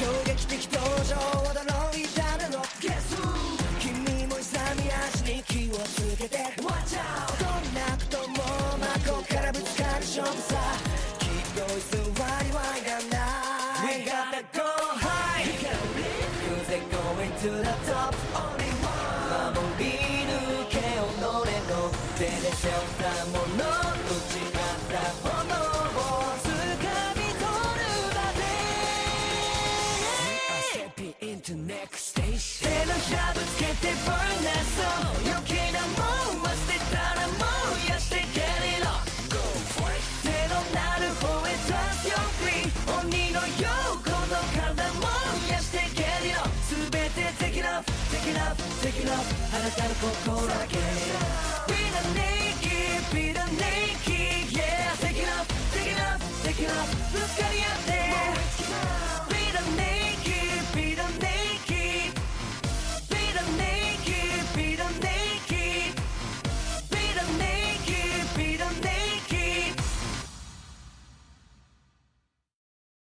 衝撃的登場驚いたるの Guess who 君も勇み足に気をつけて。Watch out! どんなことも真っ向からぶつかる勝負さ。きっと偽りはいらない。We gotta go high! You Cause they're going to the top? Only one! 守り抜け己の手で背負ったもの。to next station. 手のシャドつけて burn that soul 余計なもんは捨てたらもう癒して get it on Go for it. ゼロなる方へ trust your free 鬼のようこの体も癒して get it on 全て take it off take it off take it off. あなたの心だけ Be the naked be the naked. Yeah take it off take it off take it off. ぶつかり合って